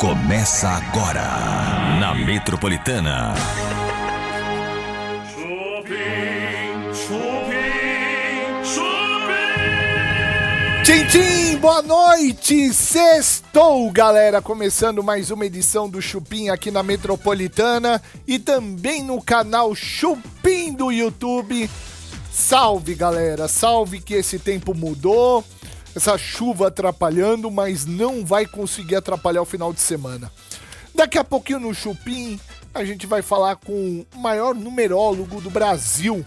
Começa agora na Metropolitana. Chupim, chupim, chupim. Tchim, tchim, boa noite! Sextou, galera! Começando mais uma edição do Chupim aqui na Metropolitana e também no canal Chupim do YouTube. Salve, galera! Salve que esse tempo mudou, essa chuva atrapalhando, mas não vai conseguir atrapalhar o final de semana. Daqui a pouquinho no Chupim a gente vai falar com o maior numerólogo do Brasil,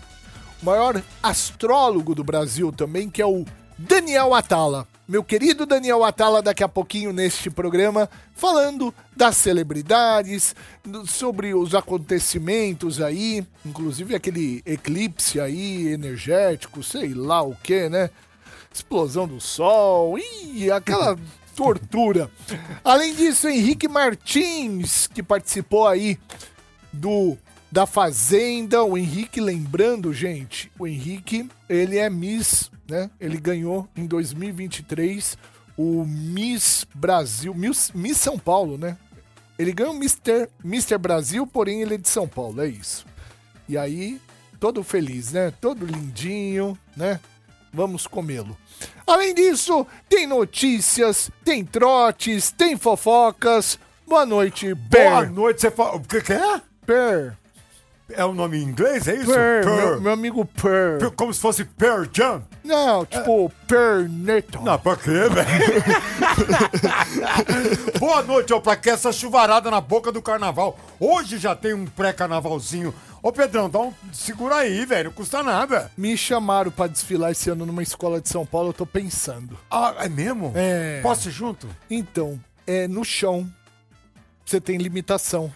o maior astrólogo do Brasil também, que é o Daniel Atala. Meu querido Daniel Atala, daqui a pouquinho neste programa, falando das celebridades, sobre os acontecimentos aí, inclusive aquele eclipse aí energético, sei lá o que, né? Explosão do sol, ih, aquela tortura. Além disso, Henrique Martins, que participou aí do da Fazenda, o Henrique, lembrando, gente, o Henrique, ele é Miss, né? Ele ganhou em 2023 o Miss Brasil, Miss, Miss São Paulo, né? Ele ganhou o Mr. Mr. Brasil, porém ele é de São Paulo, é isso. E aí, todo feliz, né? Todo lindinho, né? Vamos comê-lo. Além disso, tem notícias, tem trotes, tem fofocas. Boa noite, Boa Per. noite, você fala. O que, que é? Per. É o nome em inglês, é isso? Per, Per. Meu, meu amigo Per. Per- Como se fosse Per Jam. Não, tipo, Perneto. Não, pra quê, velho? Boa noite, ó, pra que essa chuvarada na boca do carnaval? Hoje já tem um pré-carnavalzinho. Ô, Pedrão, dá um... segura aí, velho, não custa nada. Me chamaram pra desfilar esse ano numa escola de São Paulo, eu tô pensando. Ah, é mesmo? É. Posso ir junto? Então, é no chão. Você tem limitação.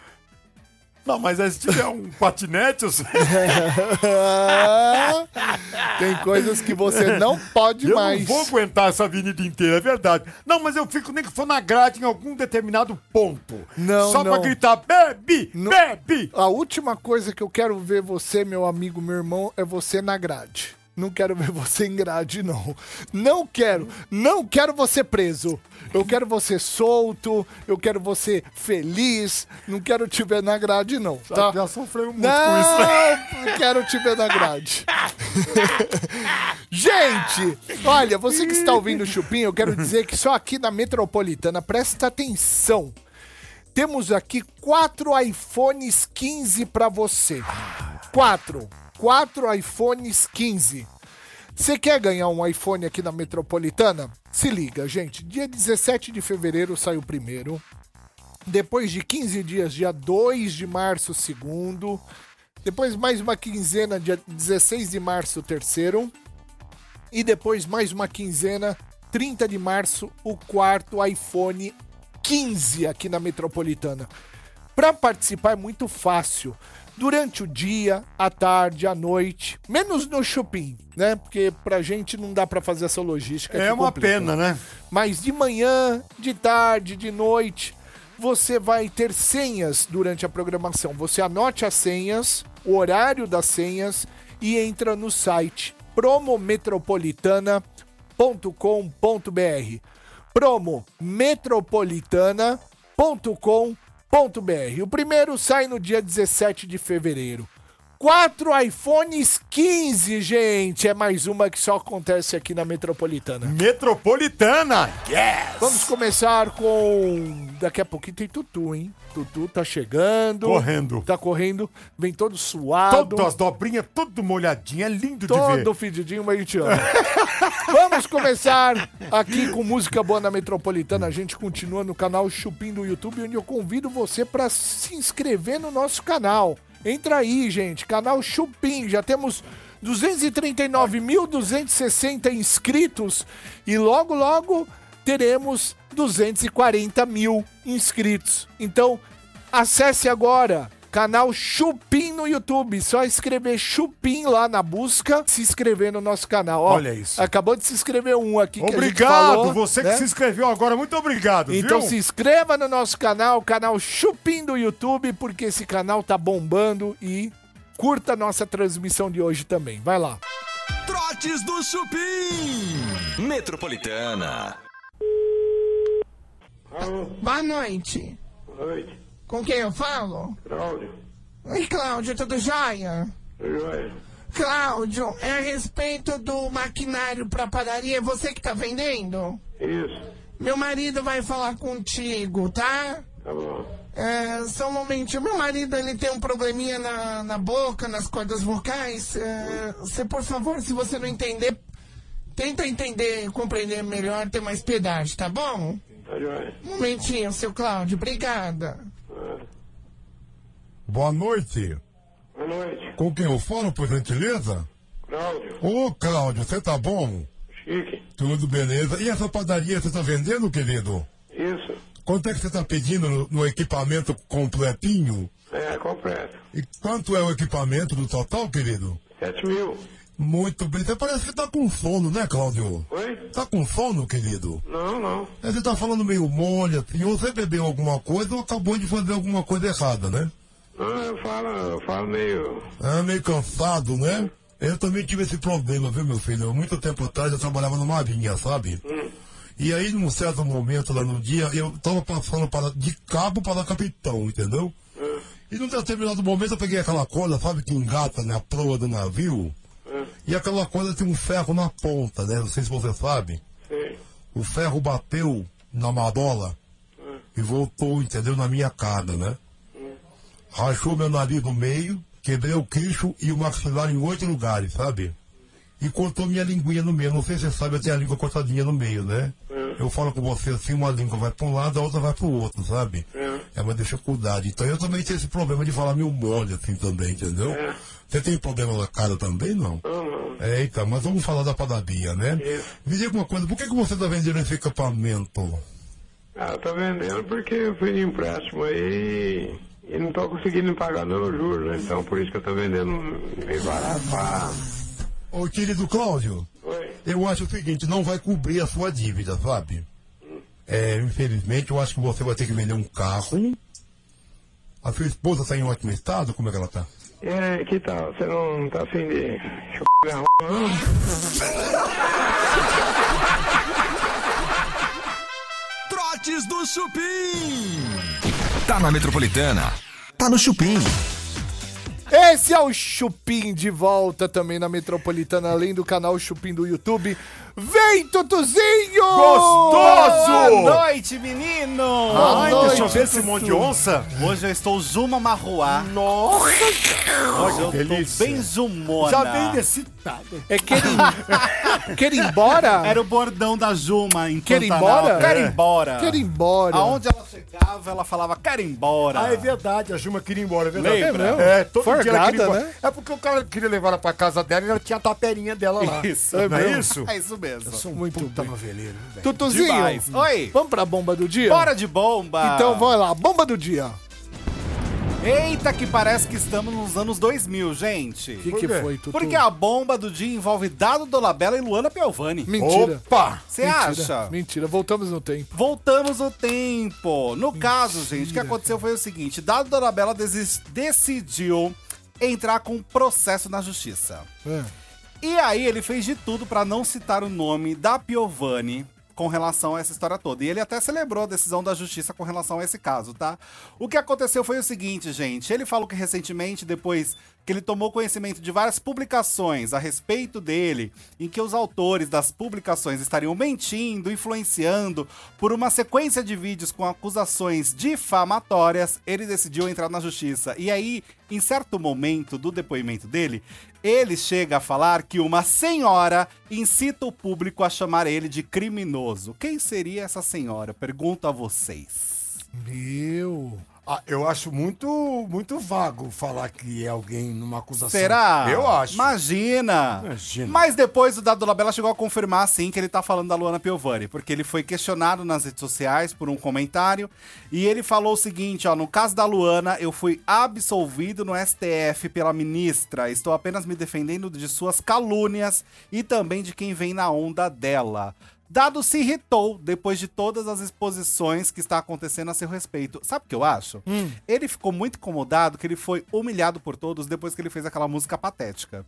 Não, mas aí se tiver um patinete, eu, sei. tem coisas que você não pode eu mais. não vou aguentar essa avenida inteira, é verdade. Não, mas eu fico nem que for na grade em algum determinado ponto. Não, Só pra não. gritar, bebe, Não. bebe. A última coisa que eu quero ver você, meu amigo, meu irmão, é você na grade. Não quero ver você em grade, não. Não quero. Não quero você preso. Eu quero você solto. Eu quero você feliz. Não quero te ver na grade, não. Tá? Já sofreu muito com isso? Não, não quero te ver na grade. Gente, olha, você que está ouvindo o Chupim, eu quero dizer que só aqui na Metropolitana, presta atenção. Temos aqui quatro iPhones 15 para você. Quatro. Quatro iPhones 15. Você quer ganhar um iPhone aqui na Metropolitana? Se liga, gente. Dia 17 de fevereiro sai o primeiro. Depois de 15 dias, dia 2 de março, segundo. Depois mais uma quinzena, dia 16 de março, terceiro. E depois mais uma quinzena, 30 de março, o quarto iPhone 15 aqui na Metropolitana. Para participar é muito fácil. Durante o dia, à tarde, à noite, menos no shopping, né? Porque pra gente não dá pra fazer essa logística. É uma complica. pena, né? Mas de manhã, de tarde, de noite, você vai ter senhas durante a programação. Você anote as senhas, o horário das senhas e entra no site promometropolitana.com.br. promometropolitana.com.br. O primeiro sai no dia 17 de fevereiro. Quatro iPhones 15, gente. É mais uma que só acontece aqui na Metropolitana. Metropolitana! Yes! Vamos começar com. Daqui a pouquinho tem Tutu, hein? Tutu tá chegando. Correndo. Tá correndo. Vem todo suado. Todas as dobrinhas, tudo molhadinho, é lindo de ver. Todo fedidinho, mas a gente ama. Vamos começar aqui com música boa na Metropolitana. A gente continua no canal Chupim do YouTube, onde eu convido você para se inscrever no nosso canal. Entra aí, gente. Canal Chupim. Já temos 239.260 inscritos e logo, logo teremos 240 mil inscritos. Então, acesse agora canal Chupim no YouTube. Só escrever Chupim lá na busca, se inscrever no nosso canal. Ó, Olha isso. Acabou de se inscrever um aqui que a gente Obrigado, falou, você que né? se inscreveu agora, muito obrigado, Então viu? se inscreva no nosso canal, canal Chupim do YouTube, porque esse canal tá bombando e curta a nossa transmissão de hoje também. Vai lá. Trotes do Chupim. Metropolitana. Boa noite. Noite, Com quem eu falo? Cláudio. Oi, Cláudio, tudo jóia? Joia. Cláudio, é a respeito do maquinário pra padaria, é você que tá vendendo? Isso, Meu marido vai falar contigo, tá? tá bom. É, só um momentinho. Meu marido, ele tem um probleminha na, na boca, nas cordas vocais. É, você, por favor, se você não entender, tenta entender, compreender melhor, ter mais piedade, tá bom? Tá joia. Um momentinho, seu Cláudio, obrigada. Boa noite. Boa noite, Com quem eu falo, por gentileza? Cláudio. Ô, Cláudio, você tá bom? Chique. Tudo beleza. E essa padaria você tá vendendo, querido? Isso, Quanto é que você tá pedindo no, no equipamento completinho? é completo. E quanto é o equipamento do total, querido? Sete mil. Muito bem. Você parece que tá com sono, né, Cláudio? Oi? Tá com sono, querido? Não, não. É, Você tá falando meio mole, assim, ou você bebeu alguma coisa ou acabou de fazer alguma coisa errada, né? Não, eu falo, eu falo meio. É meio cansado, né? Eu também tive esse problema, viu, meu filho? Muito tempo atrás eu trabalhava numa marinha, sabe? E aí, num certo momento lá no dia, eu tava passando para, de cabo para capitão, entendeu? E num determinado momento eu peguei aquela corda, sabe, que engata na proa do navio. E aquela corda tem um ferro na ponta, né? Não sei se você sabe. Sei. O ferro bateu na marola e voltou, entendeu? Na minha cara, né? Rachou meu nariz no meio, quebrei o queixo e o maxilar em oito lugares, sabe? E cortou minha linguinha no meio. Não sei se você sabe, eu tenho a língua cortadinha no meio, né? Eu falo com você assim, uma língua vai para um lado, a outra vai para o outro, sabe? É uma dificuldade. Então eu também tenho esse problema de falar meio mole assim também, entendeu? Você tem problema na cara também, não? Não, não. É, então, mas vamos falar da padaria, né? Me diga uma coisa, por que, que você está vendendo esse equipamento? Ah, tô vendendo porque eu fui de empréstimo aí e não tô conseguindo pagar no juros, né? Então por isso que eu tô vendendo meio barato. pra- Ô, querido Cláudio, Oi? eu acho o seguinte, não vai cobrir a sua dívida, sabe? É, infelizmente, eu acho que você vai ter que vender um carro. A sua esposa está em ótimo estado? Como é que ela tá? Aí, que tal? Você não tá afim de. roupa, não? Trotes do Chupim. Tá na Metropolitana. Tá no Chupim. Esse é o Chupim de volta também na Metropolitana, além do canal Chupim do YouTube. Vem, Tutuzinho! Gostoso! Boa noite, menino! Ai, noite, deixa eu ver esse monte de onça. Hoje eu estou Zuma Marruá. Nossa! Hoje eu delícia. tô bem Zumona. Já vem excitado. É quer ir, quer ir embora? Era o bordão da Juma em Quer ir embora? Quer ir É. embora. Quer ir embora? Aonde ela chegava, ela falava, quer ir embora. Ah, é verdade, a Juma queria ir embora, é verdade. Lembra? É? É, todo dia ela queria ir Forgada, embora. né? É porque o cara queria levar ela pra casa dela e ela tinha a taperinha dela lá. Isso. Não é mesmo? isso? É isso mesmo. Sou um Muito puta bem. noveleiro, velho. Tutuzinho, Demais. Oi. vamos pra bomba do dia? Bora de bomba. Então vai lá, bomba do dia. Eita, que parece que estamos nos anos 2000, gente. O que, que foi, Tutu? Porque a bomba do dia envolve Dado Dolabella e Luana Piovani. Mentira. Opa! Você acha? Mentira, voltamos no tempo. Voltamos no tempo. No caso, gente, o que aconteceu foi o seguinte: Dado Dolabella decidiu entrar com um processo na justiça. É. E aí ele fez de tudo pra não citar o nome da Piovani com relação a essa história toda. E ele até celebrou a decisão da justiça com relação a esse caso, tá? O que aconteceu foi o seguinte, gente. Ele falou que recentemente, depois que ele tomou conhecimento de várias publicações a respeito dele, em que os autores das publicações estariam mentindo, influenciando por uma sequência de vídeos com acusações difamatórias, ele decidiu entrar na justiça. E aí, em certo momento do depoimento dele, ele chega a falar que uma senhora incita o público a chamar ele de criminoso. Quem seria essa senhora? Pergunto a vocês. Meu. Ah, eu acho muito, muito vago falar que é alguém numa acusação. Será? Eu acho. Imagina. Imagina. Mas depois o Dado Labella chegou a confirmar, sim, que ele tá falando da Luana Piovani, porque ele foi questionado nas redes sociais por um comentário e ele falou o seguinte, ó, no caso da Luana, eu fui absolvido no STF pela ministra, estou apenas me defendendo de suas calúnias e também de quem vem na onda dela. Dado se irritou depois de todas as exposições que está acontecendo a seu respeito. Sabe o que eu acho? Ele ficou muito incomodado que ele foi humilhado por todos depois que ele fez aquela música patética.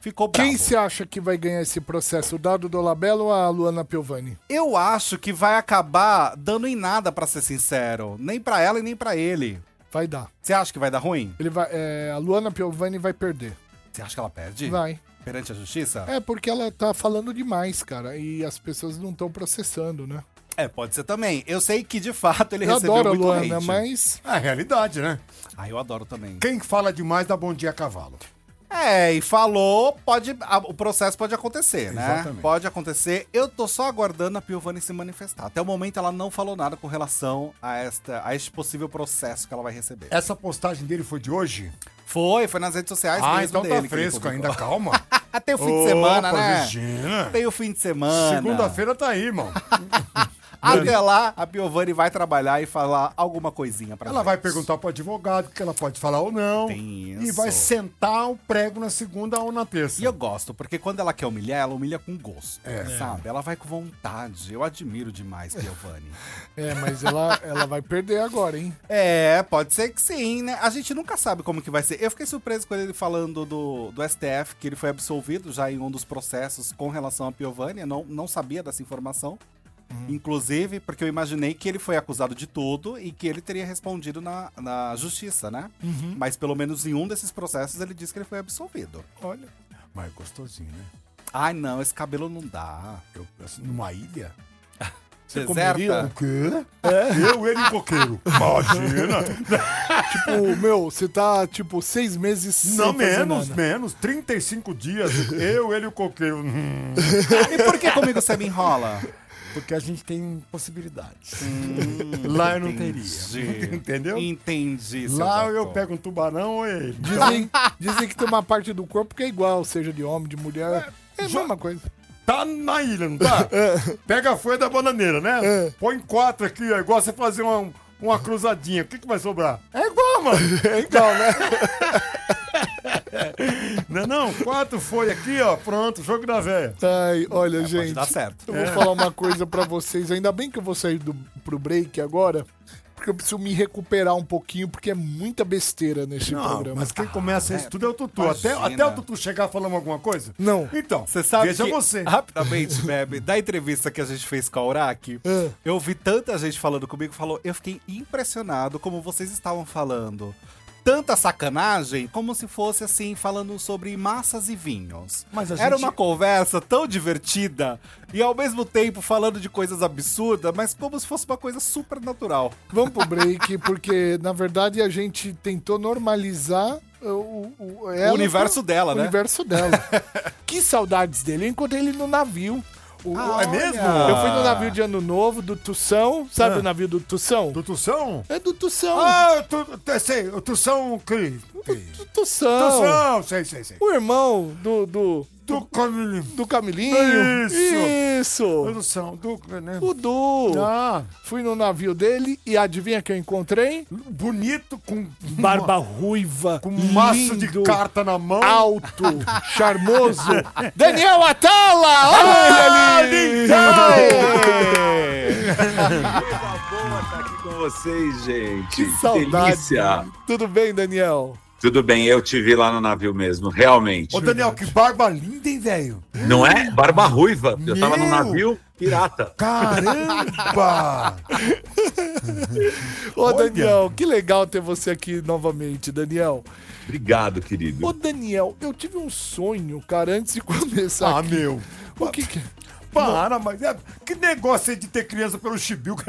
ficou bravo. Quem você acha que vai ganhar esse processo? O Dado Dolabella ou a Luana Piovani? Eu acho que vai acabar dando em nada, pra ser sincero. Nem pra ela e nem pra ele. Vai dar. Você acha que vai dar ruim? Ele vai, é, a Luana Piovani vai perder. Você acha que ela perde? Vai. Perante a justiça? É porque ela tá falando demais, cara, e as pessoas não estão processando, né? É, pode ser também. Eu sei que, de fato, ele Eu recebeu adoro muito Luana, hate. mas É a realidade, né? Ah, eu adoro também. Quem fala demais dá bom dia a cavalo. É, e falou, pode, a- o processo pode acontecer, né? Exatamente. Pode acontecer. Eu tô só aguardando a Piovani se manifestar. Até o momento ela não falou nada com relação a, esta, a este possível processo que ela vai receber. Essa postagem dele foi de hoje? Foi, foi nas redes sociais ah, mesmo então dele. tá que ele fresco ainda, calma. Até o fim de semana, Opa, né? Regina. Tem o fim de semana. Segunda-feira tá aí, irmão. Até lá, a Piovani vai trabalhar e falar alguma coisinha pra Ela vai perguntar pro advogado que ela pode falar ou não. Tem E isso. vai sentar o prego na segunda ou na terça. E eu gosto, porque quando ela quer humilhar, ela humilha com gosto. É. Sabe? Ela vai com vontade. Eu admiro demais Piovani. é, mas ela, ela vai perder agora, hein? É, pode ser que sim, né? A gente nunca sabe como que vai ser. Eu fiquei surpreso com ele falando do, do STF, que ele foi absolvido já em um dos processos com relação a Piovani. Eu não, não sabia dessa informação. Inclusive, porque eu imaginei que ele foi acusado de tudo e que ele teria respondido na, na justiça, né? Mas pelo menos em um desses processos ele disse que ele foi absolvido. Olha. Mas gostosinho, né? Ai, não, esse cabelo não dá. Eu, assim, numa ilha? Deserta? O quê? Eu, ele e o coqueiro. Imagina. Tipo, meu, você tá, tipo, seis meses Não, sem fazer menos, nada. menos. 35 dias. Eu, ele e o coqueiro. Hum, E por que comigo você me enrola? Porque a gente tem possibilidades. Lá eu não teria. Entendi. Entendeu? Entendi. Lá eu pego um tubarão ou ele. Dizem, dizem que tem uma parte do corpo que é igual, seja de homem, de mulher. É a já- mesma coisa. Tá na ilha, não tá? Pega a folha da bananeira, né? É. Põe quatro aqui, ó, igual você fazer uma, uma cruzadinha. O que, que vai sobrar? É igual, mano. É igual, né? Não, é não, quatro folhas aqui, ó. Pronto, jogo da véia. Ai, olha, Pode gente. dar certo. Eu vou falar uma coisa pra vocês. Ainda bem que eu vou sair do, pro break agora. Porque eu preciso me recuperar um pouquinho, porque é muita besteira neste Não, programa. mas quem começa isso tudo é o Tutu. Até, imagina. até o Tutu chegar falando alguma coisa? Não. Então, Você sabe veja que, você. rapidamente, Bebe, da entrevista que a gente fez com a Uraki, É. eu vi tanta gente falando comigo, falou, eu fiquei impressionado como vocês estavam falando. Tanta sacanagem, como se fosse assim, falando sobre massas e vinhos. Mas a Era gente- uma conversa tão divertida e ao mesmo tempo falando de coisas absurdas, mas como se fosse uma coisa super natural. Vamos pro break, porque na verdade a gente tentou normalizar o, o, o- ela o universo dela, o né? universo dela. que saudades dele. Eu encontrei ele no navio. O- Ah, é mesmo? Eu fui no navio de Ano Novo, do Tussão. Sabe Ah. o navio do Tussão? Do Tussão? É do Tussão. Ah, tu, tu, sei, o Tussão... Do Tussão. Tussão, sei, sei, sei. O irmão do, do, Do Camilinho. do Camilinho. Isso. Isso. Tussão, do... Né? O Du. Ah, Fui no navio dele e adivinha quem eu encontrei? bonito, com... Barba ruiva. Com um maço de carta na mão. Alto, charmoso. Daniel Atala! Olha ali! boa estar aqui com vocês, gente. Que saudade. delícia. Tudo bem, Daniel? Tudo bem, eu te vi lá no navio mesmo, realmente. Ô, Daniel, que barba linda, hein, velho? Não é? Barba ruiva. Eu tava no Meu! navio pirata. Caramba! Ô, Olha. Daniel, que legal ter você aqui novamente, Daniel. Obrigado, querido. Ô, Daniel, eu tive um sonho, cara, antes de começar ah, aqui. meu. O que que... Para, mas é, que negócio aí de ter criança pelo chibiu?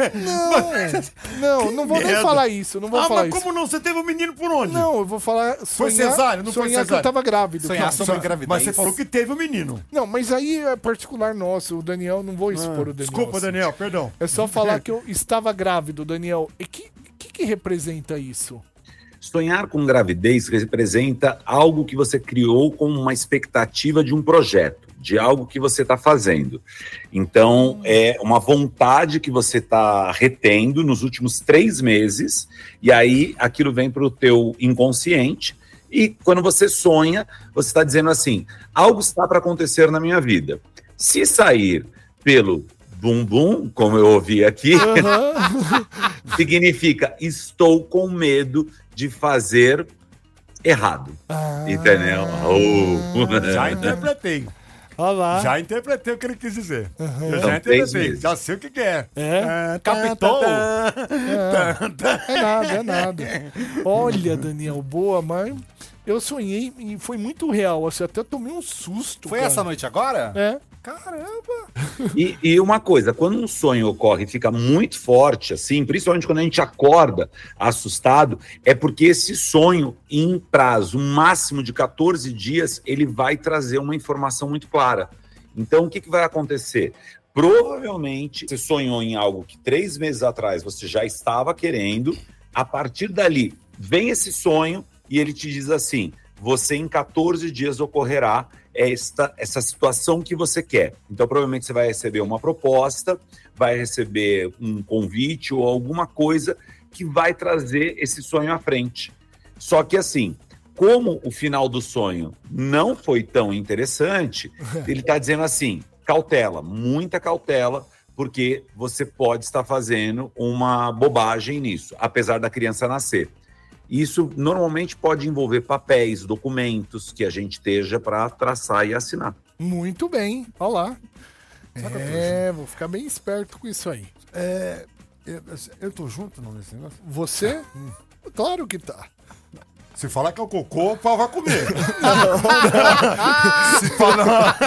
Não, não, não vou nem merda. falar isso, não vou ah, falar mas isso. como não? Você teve um menino por onde? Não, eu vou falar Foi sonhar, cesárea? Não foi sonhar que cesárea? eu tava grávido. Sonhar sobre só- gravidez. Mas você falou que teve um menino. Não, mas aí é particular nosso, o Daniel, não vou expor o Daniel. Ah, Desculpa, assim. Daniel, perdão. É só falar que eu estava grávido, Daniel. E que que, que representa isso? Sonhar com gravidez representa algo que você criou com uma expectativa de um projeto, de algo que você está fazendo. Então, é uma vontade que você está retendo nos últimos três meses, e aí aquilo vem para o teu inconsciente, e quando você sonha, você está dizendo assim: algo está para acontecer na minha vida. Se sair pelo bumbum, como eu ouvi aqui, significa estou com medo de fazer errado. Ah. Entendeu? Oh. Já interpretei. Olha lá. Já interpretei o que ele quis dizer. Eu São já interpretei. Já sei o que, que é. É? Ah, tá, tá, tá. É nada, é nada. Olha, Daniel, boa, mas eu sonhei e foi muito real. Assim, até tomei um susto. Foi cara. essa noite agora? É. Caramba! E, e uma coisa, quando um sonho ocorre e fica muito forte, assim, principalmente quando a gente acorda assustado, é porque esse sonho, em prazo máximo de 14 dias, ele vai trazer uma informação muito clara. Então, o que, que vai acontecer? Provavelmente você sonhou em algo que três meses atrás você já estava querendo. A partir dali, vem esse sonho e ele te diz assim: você em 14 dias ocorrerá esta, essa situação que você quer. Então, provavelmente você vai receber uma proposta, vai receber um convite ou alguma coisa que vai trazer esse sonho à frente. Só que assim, como o final do sonho não foi tão interessante, ele está dizendo assim: cautela, muita cautela, porque você pode estar fazendo uma bobagem nisso, apesar da criança nascer. Isso normalmente pode envolver papéis, documentos que a gente esteja para traçar e assinar. Muito bem, olha lá. É, vou ficar bem esperto com isso aí. É, eu, eu tô junto não, nesse negócio? Você? Claro que tá. Se falar que é o cocô, o pau vai comer. Se falar.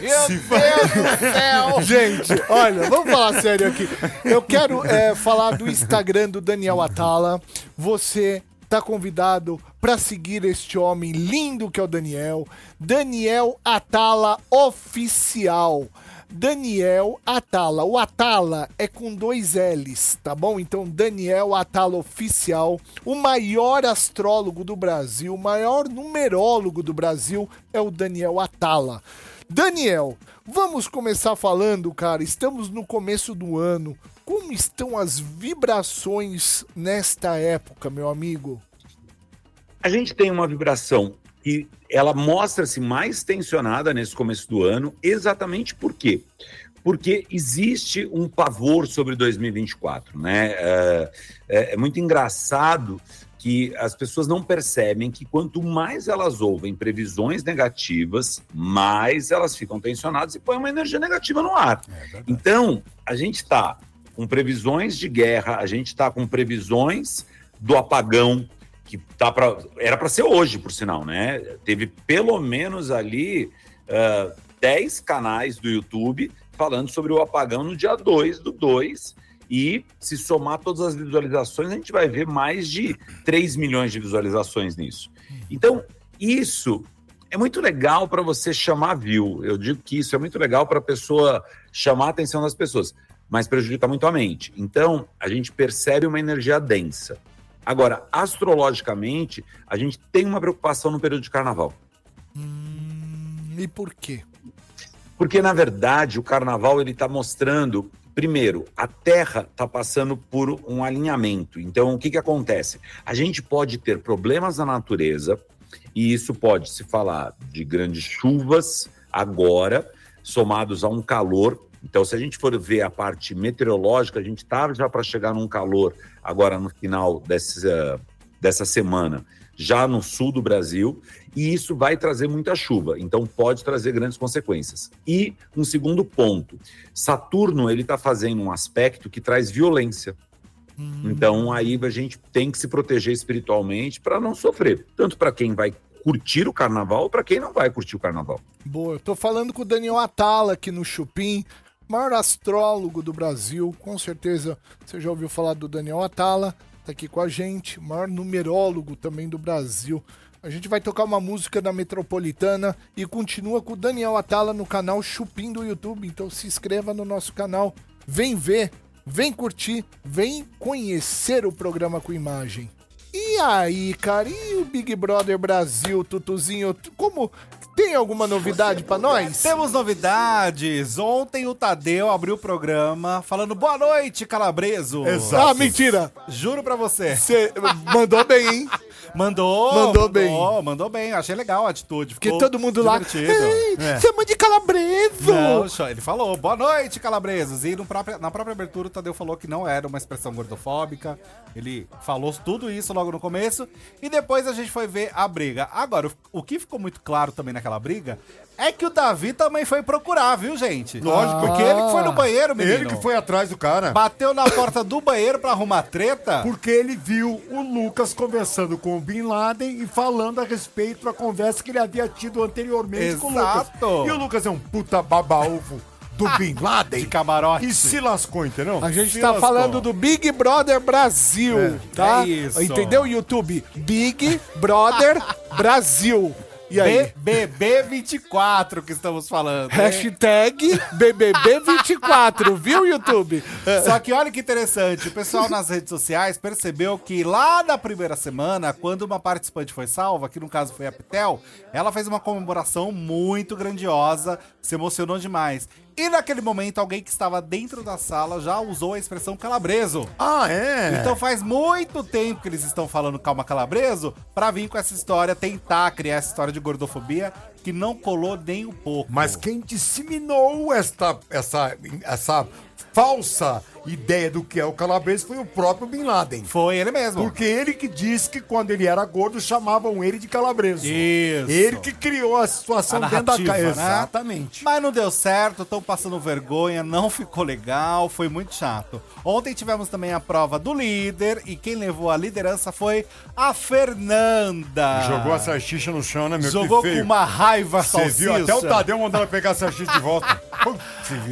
Meu Deus do céu! Gente, olha, vamos falar sério aqui. Eu quero é, falar do Instagram do Daniel Atala. Você tá convidado para seguir este homem lindo que é o Daniel. Daniel Atala Oficial. Daniel Atala. O Atala é com dois L's, tá bom? Então, Daniel Atala Oficial, o maior astrólogo do Brasil, o maior numerólogo do Brasil é o Daniel Atala. Daniel, vamos começar falando, cara. Estamos no começo do ano. Como estão as vibrações nesta época, meu amigo? A gente tem uma vibração e ela mostra-se mais tensionada nesse começo do ano, exatamente por quê? Porque existe um pavor sobre 2024, né? É, é, é muito engraçado que as pessoas não percebem que quanto mais elas ouvem previsões negativas, mais elas ficam tensionadas e põem uma energia negativa no ar. então, a gente está com previsões de guerra, a gente está com previsões do apagão, que tá pra, era para ser hoje, por sinal, né? Teve pelo menos ali uh, 10 canais do YouTube falando sobre o apagão no dia 2 do 2. E se somar todas as visualizações, a gente vai ver mais de 3 milhões de visualizações nisso. Então, isso é muito legal para você chamar view. Eu digo que isso é muito legal para a pessoa chamar a atenção das pessoas, mas prejudica muito a mente. Então, a gente percebe uma energia densa. Agora, astrologicamente, a gente tem uma preocupação no período de carnaval. Hum, e por quê? Porque, na verdade, o carnaval ele está mostrando, primeiro, a Terra está passando por um alinhamento. Então, o que, que acontece? A gente pode ter problemas na natureza, e isso pode se falar de grandes chuvas agora, somados a um calor. Então, se a gente for ver a parte meteorológica, a gente está já para chegar num calor agora no final dessa, dessa semana, já no sul do Brasil, e isso vai trazer muita chuva, então pode trazer grandes consequências. E um segundo ponto, Saturno ele está fazendo um aspecto que traz violência. Então aí a gente tem que se proteger espiritualmente para não sofrer, tanto para quem vai curtir o carnaval, para quem não vai curtir o carnaval. Boa, eu tô falando com o Daniel Atala aqui no Chupim, maior astrólogo do Brasil, com certeza você já ouviu falar do Daniel Atala, tá aqui com a gente, maior numerólogo também do Brasil. A gente vai tocar uma música da Metropolitana e continua com o Daniel Atala no canal Chupim do YouTube, então se inscreva no nosso canal, vem ver, vem curtir, vem conhecer o programa com imagem. E aí, cara, e o Big Brother Brasil, Tutuzinho, como tem alguma novidade pra nós? Temos novidades. Ontem o Tadeu abriu o programa falando boa noite, Calabreso. Ah, mentira! Juro pra você. Você mandou bem, hein? Mandou! Mandou bem. Mandou, mandou bem. Achei legal a atitude. Porque todo mundo lá. divertido. Ei, É. chama de calabreso! Ele falou, boa noite, calabresos. E próprio- na própria abertura, o Tadeu falou que não era uma expressão gordofóbica. Ele falou tudo isso logo no começo. E depois a gente foi ver a briga. Agora, o que ficou muito claro também naquela briga é que o Davi também foi procurar, viu, gente? Lógico. Porque ele que foi no banheiro, menino. Ele que foi atrás do cara. Bateu na porta do banheiro pra arrumar treta. Porque ele viu o Lucas conversando com o Bin Laden e falando a respeito da conversa que ele havia tido anteriormente com o Lucas. Exato. E o Lucas é um puta baba-ovo do Bin Laden. De camarote. E se lascou, entendeu? A gente Se tá lascou. falando do Big Brother Brasil, tá? é isso. Entendeu, YouTube? Big Brother Brasil. E aí? BBB24 que estamos falando. Hashtag BBB24, viu, YouTube? Só que olha que interessante, o pessoal nas redes sociais percebeu que lá na primeira semana, quando uma participante foi salva, que no caso foi a Pitel, ela fez uma comemoração muito grandiosa, se emocionou demais. E naquele momento, alguém que estava dentro da sala já usou a expressão calabreso. Ah, é? Então faz muito tempo que eles estão falando calma calabreso pra vir com essa história, tentar criar essa história de gordofobia que não colou nem um pouco. Mas quem disseminou esta, essa, essa falsa ideia do que é o calabrese foi o próprio Bin Laden. Foi ele mesmo. Porque ele que disse que quando ele era gordo chamavam ele de calabreso. Isso. Ele que criou a situação A dentro da casa. né? Exatamente. Mas não deu certo, estão passando vergonha, não ficou legal, foi muito chato. Ontem tivemos também a prova do líder e quem levou a liderança foi a Fernanda. Jogou a salsicha no chão, né, meu? Jogou que feio. com uma raiva Você viu? Até o. Tadeu mandou ela pegar a salsicha de volta.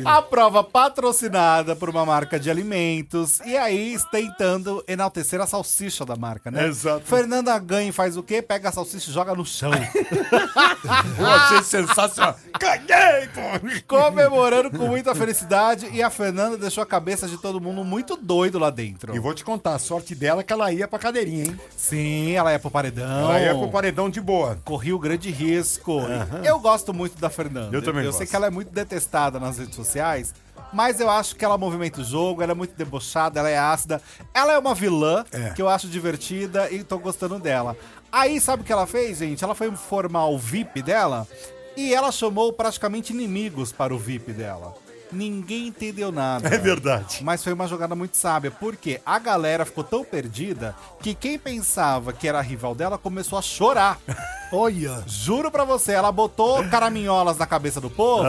A prova patrocinada por uma marca de alimentos e aí tentando enaltecer a salsicha da marca, né? Exato. Fernanda ganha e faz o quê? Pega a salsicha e joga no chão. Eu achei sensacional. Ganhei, pô! comemorando com muita felicidade e a Fernanda deixou a cabeça de todo mundo muito doido lá dentro. E vou te contar, a sorte dela é que ela ia pra cadeirinha, hein? Sim, ela é pro paredão. Ela ia pro paredão de boa. Corria o grande risco. Eu gosto muito da Fernanda. Eu também Eu sei gosto. que ela é muito detestada nas redes sociais, mas eu acho que ela movimenta o jogo, ela é muito debochada, ela é ácida. Ela é uma vilã É. que eu acho divertida e tô gostando dela. Aí, sabe o que ela fez, gente? Ela foi formar o VIP dela e ela chamou praticamente inimigos para o VIP dela. Ninguém entendeu nada. É verdade. Mas foi uma jogada muito sábia, porque a galera ficou tão perdida que quem pensava que era rival dela começou a chorar. Olha. Juro pra você, ela botou caraminholas na cabeça do povo.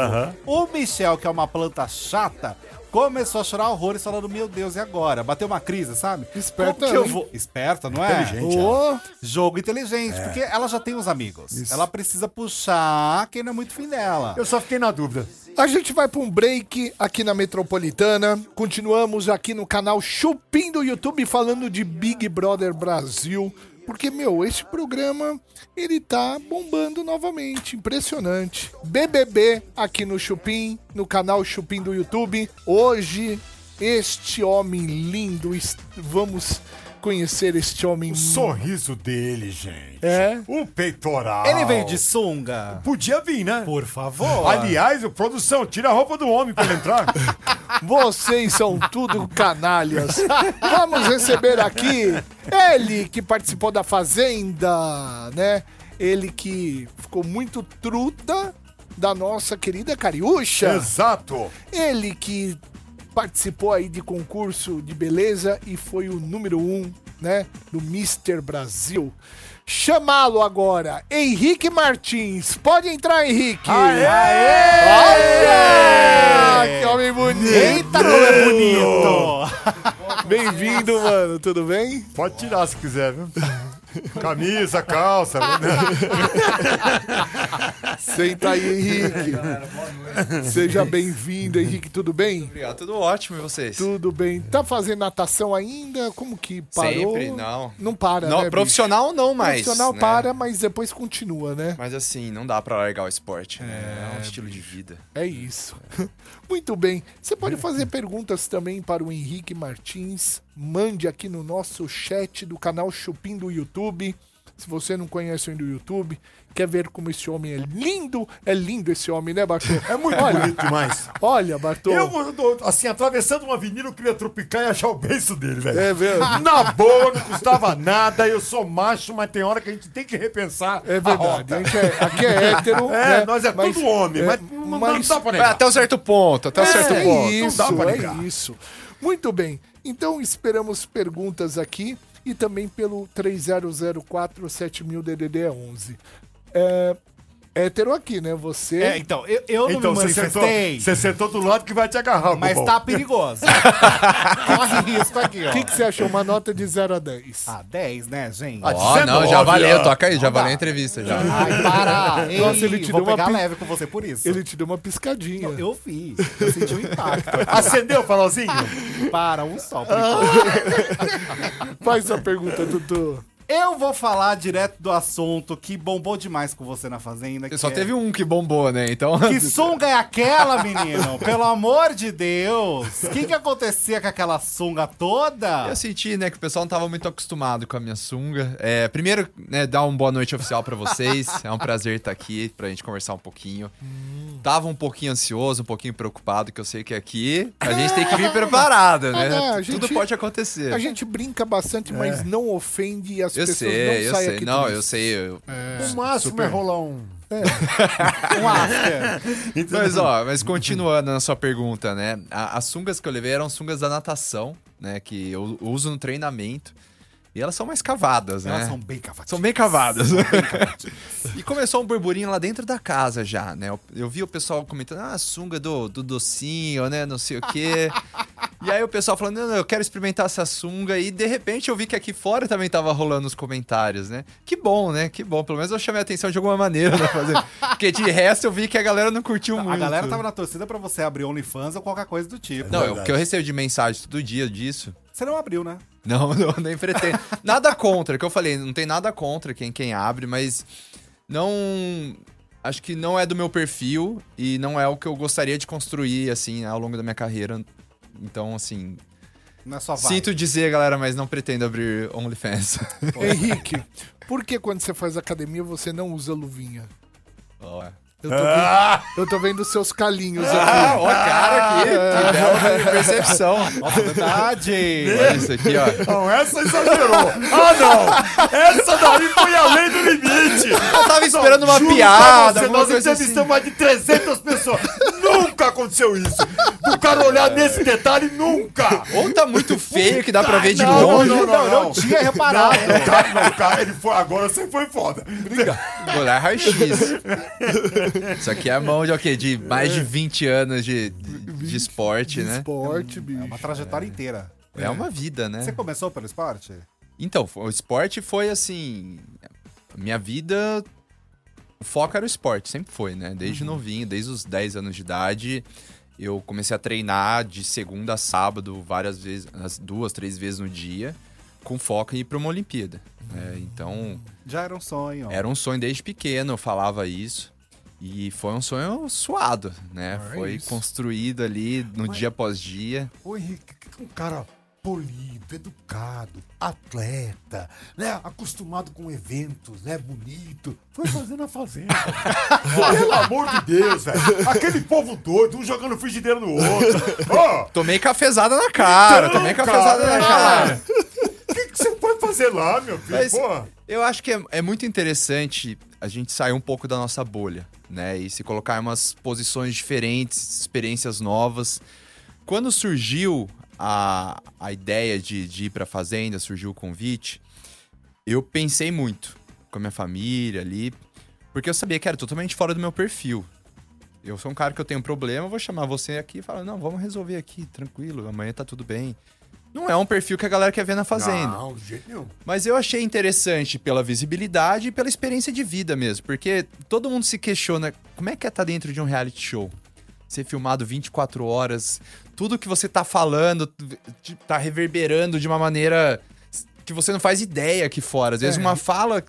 O Michel, que é uma planta chata, começou a chorar horrores falando: Meu Deus, e agora? Bateu uma crise, sabe? Esperta Como que eu vou. Esperta, não é? Inteligente. Ô, Jogo inteligente, porque ela já tem os amigos. Ela precisa puxar quem não é muito fim dela. Eu só fiquei na dúvida. A gente vai para um break aqui na Metropolitana. Continuamos aqui no canal Chupim do YouTube falando de Big Brother Brasil. Porque, meu, esse programa, ele tá bombando novamente. Impressionante. BBB aqui no Chupim, no canal Chupim do YouTube. Hoje, este homem lindo, vamos conhecer este homem. O sorriso dele, gente. É? O peitoral. Ele veio de sunga. Podia vir, né? Por favor. Aliás, o produção, tira a roupa do homem pra ele entrar. Vocês são tudo canalhas. Vamos receber aqui ele que participou da Fazenda, né? Ele que ficou muito truta da nossa querida Cariúcha. Exato. Ele que participou aí de concurso de beleza e foi o número um, né? Do Mr. Brasil. Chamá-lo agora, Henrique Martins. Pode entrar, Henrique. Olha! Que homem bonito! Eita, como é bonito! Bem-vindo, mano. Tudo bem? Pode tirar se quiser, viu? Camisa, calça. né? Senta aí, Henrique. Seja bem-vindo, Henrique. Tudo bem? Obrigado, tudo ótimo e vocês? Tudo bem. Tá fazendo natação ainda? Como que parou? Sempre, não. Não para, Não, né, bicho? profissional não mais. Profissional né? para, mas depois continua, né? Mas assim, não dá pra largar o esporte, né? É um estilo de vida. É isso. Muito bem. Você pode fazer perguntas também para o Henrique Martins. Mande aqui no nosso chat do canal Chupim do YouTube. Se você não conhece ainda o YouTube, quer ver como esse homem é lindo, é lindo esse homem, né, Bartô? É muito olha, bonito demais. Olha, Bartô. Eu, assim, atravessando uma avenida, eu queria tropicar e achar o beiço dele, velho. É mesmo? Na boa, não custava nada. Eu sou macho, mas tem hora que a gente tem que repensar É a verdade. rota. A gente é, aqui é hétero. É, né? nós é Mas- tudo homem, é, mas, não- não mas- dá pra É, negar. até um certo ponto, até um certo É ponto. isso, Não dá pra é negar. isso. Muito bem. Então esperamos perguntas aqui e também pelo 3004 7000 DDD 11. É hétero aqui, né? Você. É, então, eu, eu não Então, me você sentou, manifestei, você sentou do lado que vai te agarrar, mas bobão. tá perigoso. Corre risco aqui, ó. O que, que você achou? Uma nota de 0 a 10. Ah, 10, né, gente? Ah, Ó, não, 19, já valeu, ó. toca aí, já Não valeu a entrevista já. Ai, para! Ei, Nossa, ele te vou deu uma pegar pi- leve com você por isso. Ele te deu uma piscadinha. Eu, eu fiz. Eu senti um impacto. Acendeu o farolzinho? Para um só. Faz a pergunta, Dudu. Eu vou falar direto do assunto que bombou demais com você na Fazenda. Que Só é- teve um que bombou, né? Então. Que sunga é aquela, menino? Pelo amor de Deus! O que, que acontecia com aquela sunga toda? Eu senti, né, que o pessoal não tava muito acostumado com a minha sunga. É, primeiro, né, dar uma boa noite oficial pra vocês. É um prazer estar aqui pra gente conversar um pouquinho. Tava um pouquinho ansioso, um pouquinho preocupado, que eu sei que aqui a gente tem que vir preparado, né? Não, a gente- Tudo pode acontecer. A gente brinca bastante, mas não ofende as Eu pessoas sei, não eu saem sei. aqui Não, eu sei. eu- O máximo é rolar um... Um after. Mas, ó, mas continuando na sua pergunta, né? As sungas que eu levei eram sungas da natação, né? Que eu uso no treinamento. E elas são mais cavadas, né? Elas são bem cavadas. São bem cavadas. e começou um burburinho lá dentro da casa já, né? Eu, eu vi o pessoal comentando, ah, sunga do, do docinho, né? Não sei o quê. e aí o pessoal falando, não, não, eu quero experimentar essa sunga. E de repente eu vi que aqui fora também tava rolando os comentários, né? Que bom, né? Que bom. Pelo menos eu chamei a atenção de alguma maneira, né? Fazer... Porque de resto eu vi que a galera não curtiu muito. A galera tava na torcida pra você abrir OnlyFans ou qualquer coisa do tipo. Não, eu, que eu recebo de mensagem todo dia disso. Você não abriu, né? Não, não, nem pretendo. Nada contra, que eu falei, não tem nada contra quem, quem abre, mas não. Acho que não é do meu perfil e não é o que eu gostaria de construir, assim, ao longo da minha carreira. Então, assim. É só vai. Sinto dizer, galera, mas não pretendo abrir OnlyFans. Henrique, por que quando você faz academia você não usa luvinha? Ó, Eu tô, vendo, eu tô vendo seus calinhos Ah, aqui. ó, cara aqui, que bela percepção. Nossa, verdade! Olha isso aqui, ó. Não, essa exagerou. Ah, não! Essa daí foi além do limite. Eu tava esperando uma piada, você, nós coisa entrevistamos assim. mais de 300 pessoas. nunca aconteceu isso. O cara olhar nesse detalhe, nunca. Ou tá muito feio que dá pra ver de Não, longe. não, não, não, não tinha reparado. Não, o cara, não, o cara, ele foi, agora você foi foda. Vou lá, raio-x. Isso aqui é a mão de o quê? De mais de 20 anos de, de, de esporte, né? Esporte, bicho. É uma trajetória inteira. É uma vida, né? Você começou pelo esporte? Então, o esporte foi assim. Minha vida. O foco era o esporte, sempre foi, né? Desde novinho, desde os 10 anos de idade. Eu comecei a treinar de segunda a sábado, várias vezes, as duas, três vezes no dia, com foco em ir para uma Olimpíada. né? então, Já era um sonho. ó. era um sonho desde pequeno, eu falava isso. E foi um sonho suado, né? É foi isso. construído ali no dia após dia. Ô Henrique, que é um cara polido, educado, atleta, né? Acostumado com eventos, né? Bonito. Foi fazendo a fazenda. Pelo amor de Deus, velho. Aquele povo doido, um jogando frigideira no outro. Ó, Tomei cafezada na cara, Então, tomei cafezada cara, na cara. o que, que você foi fazer lá, meu filho? Mas Pô. Eu acho que é, é muito interessante a gente sair um pouco da nossa bolha, né? E se colocar em umas posições diferentes, experiências novas. Quando surgiu a, a ideia de, de ir pra fazenda, surgiu o convite, eu pensei muito com a minha família ali, porque eu sabia que era totalmente fora do meu perfil. Eu sou um cara que eu tenho um problema, vou chamar você aqui e falar, não, vamos resolver aqui, tranquilo, amanhã tá tudo bem. Não é um perfil que a galera quer ver na fazenda. Não, de jeito nenhum. Mas eu achei interessante pela visibilidade e pela experiência de vida mesmo. Porque todo mundo se questiona como é que é estar dentro de um reality show. Ser filmado 24 horas, tudo que você tá falando tá reverberando de uma maneira que você não faz ideia aqui fora. Às vezes É. uma fala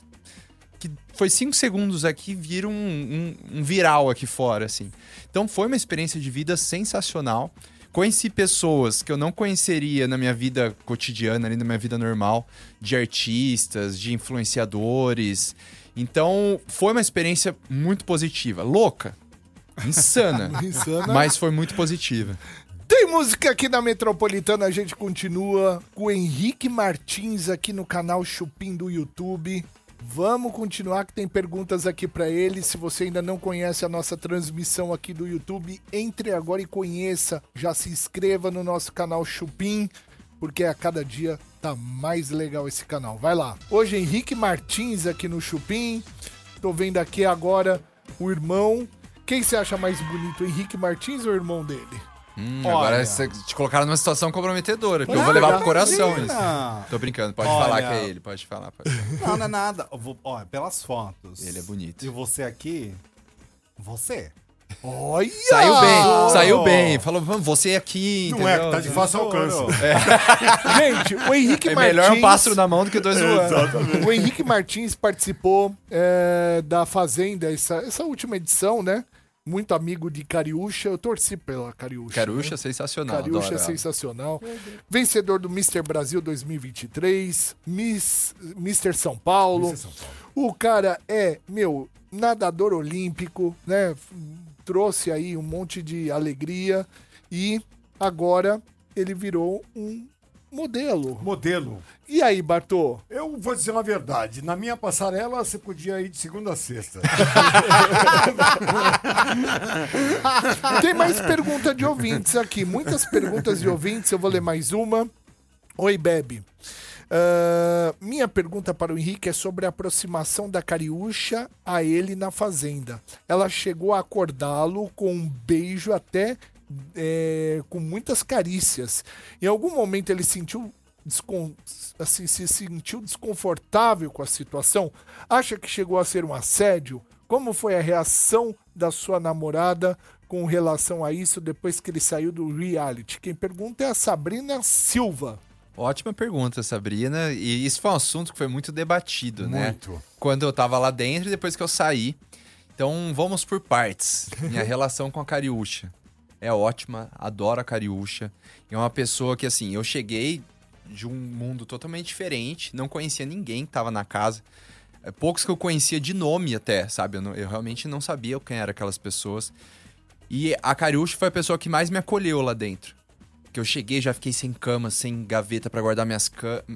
que foi 5 segundos aqui vira um, um- um viral aqui fora, assim. Então foi uma experiência de vida sensacional. Conheci pessoas que eu não conheceria na minha vida cotidiana, ali na minha vida normal, de artistas, de influenciadores. Então, foi uma experiência muito positiva. Louca. Insana. Insana. Mas foi muito positiva. Tem música aqui na Metropolitana, a gente continua com o Henrique Martins aqui no canal Chupim do YouTube. Vamos continuar que tem perguntas aqui pra ele. Se você ainda não conhece a nossa transmissão aqui do YouTube, entre agora e conheça. Já se inscreva no nosso canal Chupim, porque a cada dia tá mais legal esse canal. Vai lá. Hoje Henrique Martins aqui no Chupim. Tô vendo aqui agora o irmão. Quem você acha mais bonito, Henrique Martins ou o irmão dele? Hum, Olha. agora você te colocaram numa situação comprometedora, porque eu vou levar pro coração imagina. isso. Tô brincando, pode Olha. falar que é ele, pode falar. Pode falar. Não, não é nada. Eu vou- Olha, pelas fotos. Ele é bonito. E você aqui? Você. Olha! Saiu bem, saiu bem. Falou, vamos, você aqui, Não é, entendeu? tá de fácil alcance. Gente, o Henrique É Martins. melhor um pássaro na mão do que dois voando. O Henrique Martins participou é, da Fazenda, essa, essa última edição, né? Muito amigo de Cariúcha. Eu torci pela Cariúcha. Carucha, né? sensacional. Cariúcha é sensacional. Vencedor do Mr. Brasil 2023. Miss, Mr. São Paulo. O cara é, meu, nadador olímpico, né? Trouxe aí um monte de alegria. E agora ele virou um modelo. Modelo. E aí, Bartô? Eu vou dizer uma verdade. Na minha passarela, você podia ir de segunda a sexta. Tem mais pergunta de ouvintes aqui. Muitas perguntas de ouvintes. Eu vou ler mais uma. Oi, Bebe. Ah, minha pergunta para o Henrique é sobre a aproximação da Cariúcha a ele na fazenda. Ela chegou a acordá-lo com um beijo até é, com muitas carícias. Em algum momento ele sentiu descon- assim, se sentiu desconfortável com a situação? Acha que chegou a ser um assédio? Como foi a reação da sua namorada com relação a isso depois que ele saiu do reality? Quem pergunta é a Sabrina Silva. Ótima pergunta, Sabrina. E isso foi um assunto que foi muito debatido, né? Muito. Quando eu tava lá dentro e depois que eu saí. Então, vamos por partes. Minha relação com a Cariúcha é ótima, adoro a Cariúcha. É uma pessoa que, assim, eu cheguei de um mundo totalmente diferente, não conhecia ninguém que tava na casa. É, Poucos que eu conhecia de nome até, sabe? Eu, não- eu realmente não sabia quem eram aquelas pessoas. E a Cariúcha foi a pessoa que mais me acolheu lá dentro. Que eu cheguei, já fiquei sem cama, sem gaveta pra guardar minhas,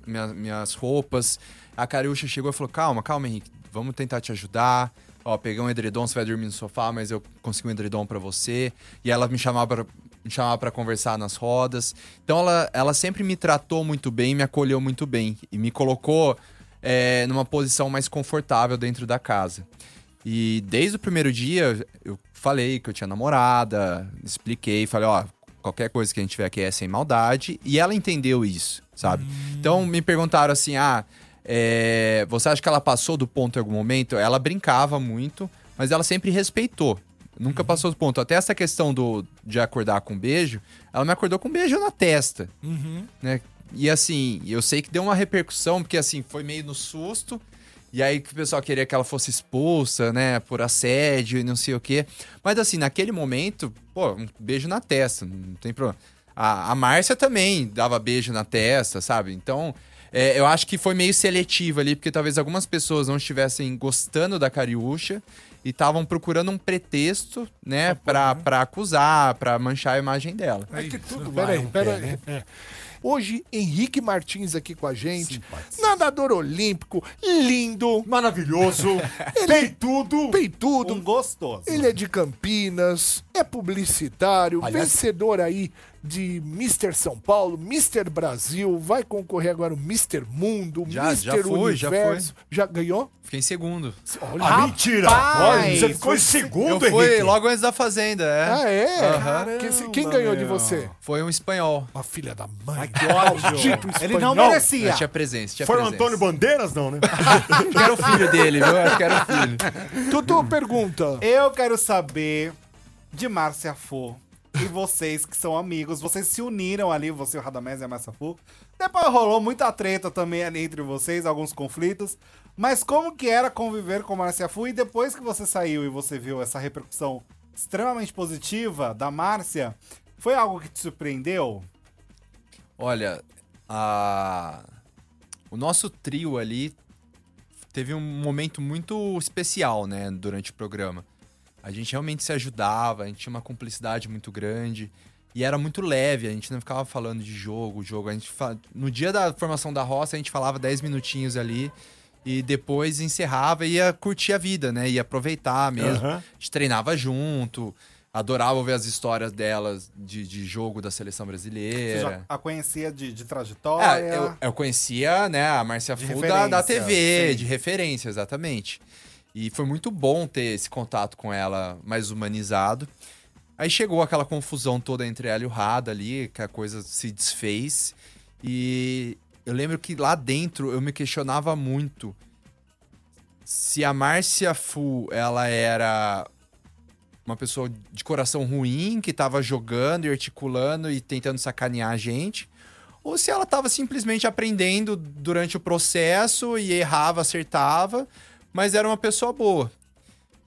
minha- minhas roupas. A Cariúcha chegou e falou: Calma, calma, Henrique, vamos tentar te ajudar. Ó, peguei um edredom, você vai dormir no sofá, mas eu consegui um edredom pra você. E ela me chamava pra, me chamava pra conversar nas rodas. Então ela, ela sempre me tratou muito bem, me acolheu muito bem. E me colocou é, numa posição mais confortável dentro da casa. E desde o primeiro dia, eu falei que eu tinha namorada, expliquei, falei, ó, qualquer coisa que a gente tiver aqui é sem maldade. E ela entendeu isso, sabe? Então me perguntaram assim, ah, é, você acha que ela passou do ponto em algum momento? Ela brincava muito, mas ela sempre respeitou. Nunca passou do ponto. Até essa questão do, de acordar com beijo, ela me acordou com um beijo na testa né? E assim, eu sei que deu uma repercussão, porque assim, foi meio no susto. E aí que o pessoal queria que ela fosse expulsa, né, por assédio e não sei o quê. Mas assim, naquele momento, pô, um beijo na testa, não tem problema. A, a Márcia também dava beijo na testa, sabe? Então, é, eu acho que foi meio seletivo ali, porque talvez algumas pessoas não estivessem gostando da Cariúcha e estavam procurando um pretexto, né, pra, pra acusar, pra manchar a imagem dela. É que tudo Peraí, um peraí. né? É. Hoje, Henrique Martins aqui com a gente. Nadador olímpico, lindo, Maravilhoso. Tem tudo. peitudo. Um gostoso. Ele é de Campinas, é publicitário, Aliás- vencedor aí de Mr. São Paulo, Mr. Brasil, vai concorrer agora o Mr. Mundo, Já- Mr. já foi, já Universo. Já ganhou? Fiquei em segundo. Ah, mentira. Olha, você ficou em Eu segundo, fui Henrique. logo antes da Fazenda, é. Ah, é? Aham. Quem, quem ganhou de você? Foi um espanhol. Uma filha da mãe. Que ódio. Maldito Ele não merecia. Eu tinha presença, tinha Foi o. Antônio Bandeiras, não, né? Acho que era o filho dele, viu? Acho que era o filho. Tutu pergunta. Eu quero saber de Márcia Fu e vocês que são amigos, vocês se uniram ali, você, o Radamés e a Márcia Fu. Depois rolou muita treta também ali entre vocês, alguns conflitos. Mas como que era conviver com Márcia Fu e depois que você saiu e você viu essa repercussão extremamente positiva da Márcia, Foi algo que te surpreendeu? Olha, a... o nosso trio ali teve um momento muito especial, né, durante o programa. A gente realmente se ajudava, a gente tinha uma cumplicidade muito grande e era muito leve, a gente não ficava falando de jogo, jogo. A gente. No dia da formação da roça, a gente falava 10 minutinhos ali e depois encerrava e ia curtir a vida, né? Ia aproveitar mesmo. Aham. A gente treinava junto, adorava ouvir as histórias delas de, de jogo da seleção Você brasileira. já a conhecia de, de É, trajetória? eu, eu conhecia, né, a Márcia De Fu da, da TV, sim. de referência, exatamente. E foi muito bom ter esse contato com ela mais humanizado. Aí chegou aquela confusão toda entre ela e o Rada ali, que a coisa se desfez. E eu lembro que lá dentro eu me questionava muito se a Márcia Fu, ela era uma pessoa de coração ruim, que tava jogando e articulando e tentando sacanear a gente, ou se ela tava simplesmente aprendendo durante o processo e errava, acertava, mas era uma pessoa boa.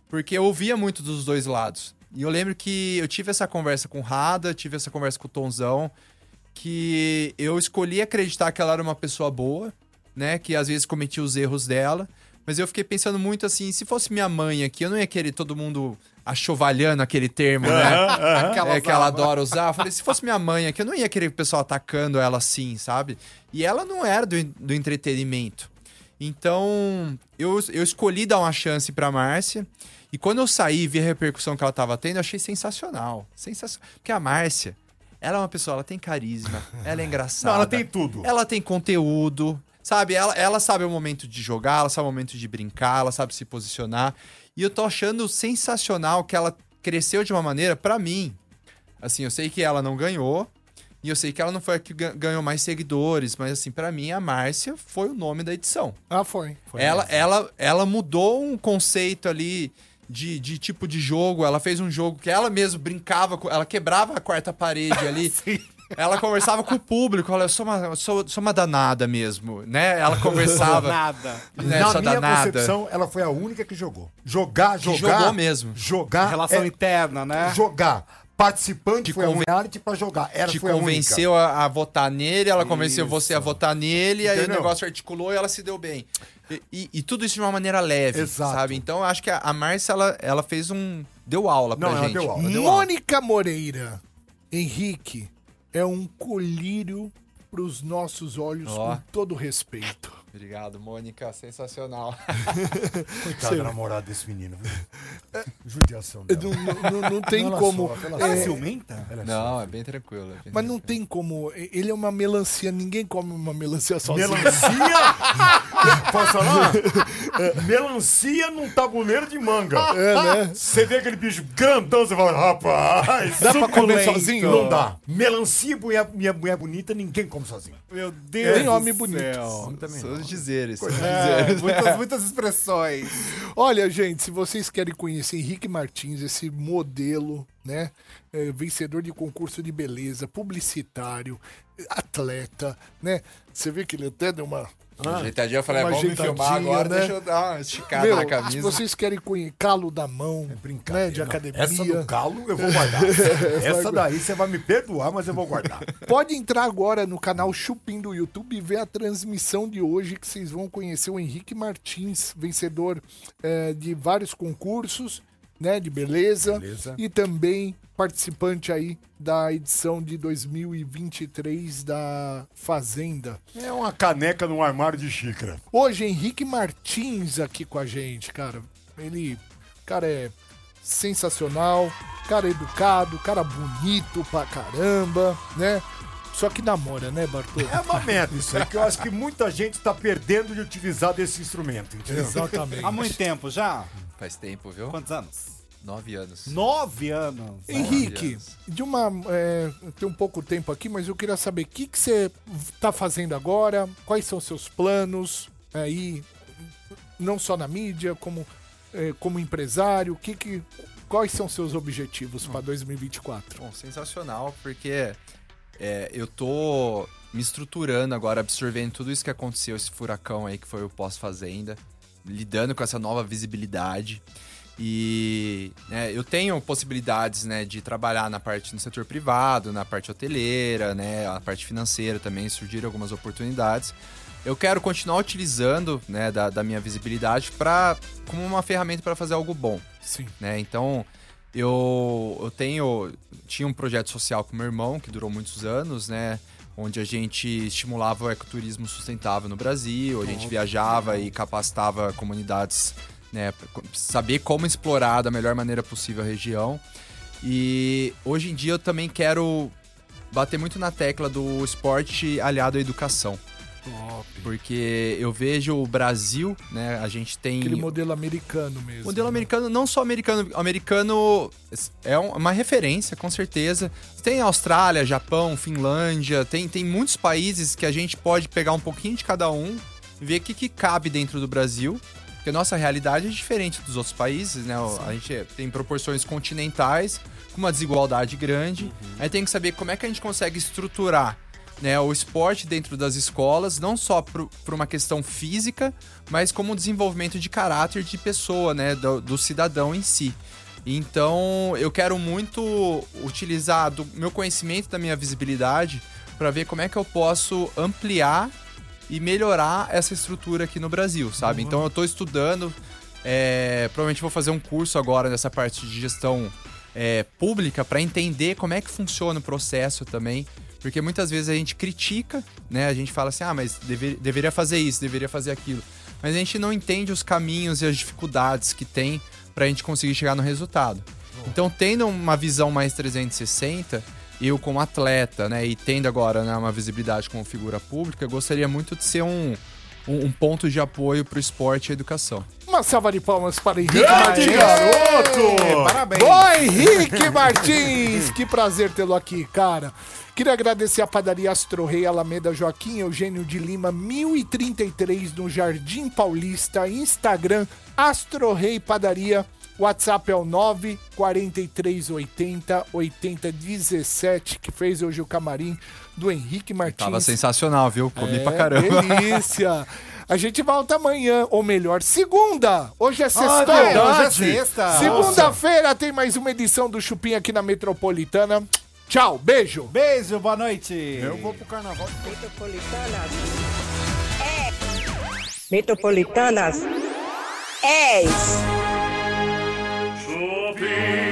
Porque eu ouvia muito dos dois lados. E eu lembro que eu tive essa conversa com o Rada, tive essa conversa com o Tonzão, que eu escolhi acreditar que ela era uma pessoa boa, né? Que às vezes cometia os erros dela. Mas eu fiquei pensando muito assim, se fosse minha mãe aqui, eu não ia querer todo mundo achovalhando aquele termo, né? Que ela é que ela adora usar. Eu falei, se fosse minha mãe aqui, eu não ia querer o pessoal atacando ela assim, sabe? E ela não era do, do entretenimento. Então, eu, eu escolhi dar uma chance pra Márcia. E quando eu saí e vi a repercussão que ela tava tendo, eu achei sensacional. Sensacional. Porque a Márcia, ela é uma pessoa, ela tem carisma, ela é engraçada. Não, ela tem tudo. Ela tem conteúdo, sabe? Ela, ela sabe o momento de jogar, ela sabe o momento de brincar, ela sabe se posicionar. E eu tô achando sensacional que ela cresceu de uma maneira, pra mim. Assim, eu sei que ela não ganhou. E eu sei que ela não foi a que gan- ganhou mais seguidores, mas assim, pra mim a Márcia foi o nome da edição. Ah, foi. foi ela, ela, ela mudou um conceito ali de, de tipo de jogo. Ela fez um jogo que ela mesma brincava, com, ela quebrava a quarta parede ali. Ela conversava com o público, olha, eu sou uma, sou, sou uma danada mesmo, né? Ela conversava. Nada. né, Na minha danada. concepção, ela foi a única que jogou. Jogar, Que jogar. jogou mesmo. Jogar. Relação é- interna, né? Jogar. Participante Te foi conven- a reality pra jogar. Ela Te convenceu a, a votar nele, ela convenceu você a votar nele, aí o Entendeu? negócio articulou e ela se deu bem. E, e- e tudo isso de uma maneira leve, Exato. sabe? Então eu acho que a, a Márcia, ela, ela fez um. Deu aula pra Não, ela gente. deu aula. deu aula. Mônica Moreira, Henrique, é um colírio pros nossos olhos, Ó. com todo respeito. Obrigado, Mônica. Sensacional. Coitado da namorada desse menino. viu? Judiação dela. Não, não- não tem Ela como. sofre, ela é, é ciumenta? Ela é Não, é bem tranquilo. é bem mas não tranquilo. tem como. Ele é uma melancia, ninguém come uma melancia sozinho. Melancia? Posso falar? Melancia num tabuleiro de manga. É, né? Você vê aquele bicho grandão, você fala, rapaz, Dá pra comer sozinho? não dá. Melancia, mulher, minha mulher bonita, ninguém come sozinho. Meu Deus Tem do homem bonito. São os dizeres. são os É, dizeres. muitas, muitas expressões. Olha, gente, se vocês querem conhecer Henrique Martins, esse modelo, né? é, vencedor de concurso de beleza, publicitário, atleta, né? Você vê que ele até deu uma. Ajeitadinho, eu falei, Uma vamos me filmar ajeitadinha, agora, né? deixa eu dar uma esticada Meu, na se camisa. vocês querem conhecer calo da mão, né? De academia. Essa do galo eu vou guardar. Essa daí você vai me perdoar, mas eu vou guardar. Pode entrar agora no canal Chupim do YouTube e ver a transmissão de hoje que vocês vão conhecer o Henrique Martins, vencedor eh, de vários concursos, né, de beleza, Beleza. e também participante aí da edição de 2023 da Fazenda. É uma caneca num armário de xícara. Hoje Henrique Martins aqui com a gente, cara. Ele, cara é sensacional, cara é educado, cara bonito pra caramba, né? Só que namora, né, Bartô? É uma merda isso aí, que eu acho que muita gente tá perdendo de utilizar desse instrumento, entendeu? Exatamente. Há muito tempo já? Faz tempo, viu? Quantos anos? Nove anos. Nove anos. Henrique, de uma. É, tem um pouco tempo aqui, mas eu queria saber o que, que você tá fazendo agora, quais são seus planos aí, não só na mídia, como, é, como empresário, o que que, quais são seus objetivos para 2024? Bom, sensacional, porque é, eu tô me estruturando agora, absorvendo tudo isso que aconteceu, esse furacão aí que foi o pós-fazenda, lidando com essa nova visibilidade. E né, eu tenho possibilidades né, de trabalhar na parte no setor privado, na parte hoteleira, né, a parte financeira também surgiram algumas oportunidades. Eu quero continuar utilizando né, da, da minha visibilidade para como uma ferramenta para fazer algo bom. Sim. Né? Então eu, eu tenho tinha um projeto social com meu irmão que durou muitos anos, né? Onde a gente estimulava o ecoturismo sustentável no Brasil, a gente viajava e capacitava comunidades né, saber como explorar da melhor maneira possível a região. E hoje em dia eu também quero bater muito na tecla do esporte aliado à educação. Porque eu vejo o Brasil, né, a gente tem Aquele modelo americano mesmo. Modelo americano, não só americano, americano é um- uma referência, com certeza. Tem Austrália, Japão, Finlândia, tem, tem muitos países que a gente pode pegar um pouquinho de cada um, ver o que, que cabe dentro do Brasil. Porque a nossa realidade é diferente dos outros países, né? A gente tem proporções continentais, com uma desigualdade grande. Aí tem que saber como é que a gente consegue estruturar né, o esporte dentro das escolas, não só por uma questão física, mas como um desenvolvimento de caráter de pessoa, né, do, do cidadão em si. Então, eu quero muito utilizar do meu conhecimento, da minha visibilidade, para ver como é que eu posso ampliar e melhorar essa estrutura aqui no Brasil, sabe? Então, eu estou estudando, é, provavelmente vou fazer um curso agora nessa parte de gestão é, pública para entender como é que funciona o processo também. Porque muitas vezes a gente critica, né? A gente fala assim, ah, mas deve- deveria fazer isso, deveria fazer aquilo. Mas a gente não entende os caminhos e as dificuldades que tem para a gente conseguir chegar no resultado. Então, tendo uma visão mais 360, eu como atleta, né, e tendo agora né, uma visibilidade como figura pública, gostaria muito de ser um, um, um ponto de apoio para o esporte e a educação. Uma salva de palmas para Henrique Grande Martins. garoto! Parabéns. Boa, Henrique Martins! Que prazer tê-lo aqui, cara. Queria agradecer a padaria Astro Rei Alameda Joaquim Eugênio de Lima, 1033, no Jardim Paulista. Instagram, Astro Rei Padaria. WhatsApp é o 94380 8017, que fez hoje o camarim do Henrique Martins. Tava sensacional, viu? Comi É, pra caramba. Delícia! A gente volta amanhã, ou melhor, segunda. Hoje é ah, sexta. Ah, hoje é, é sexta. Segunda-feira tem mais uma edição do Chupim aqui na Metropolitana. Tchau, beijo. Beijo, boa noite. Eu vou pro carnaval. Metropolitanas É. Metropolitanas. é. Chupim.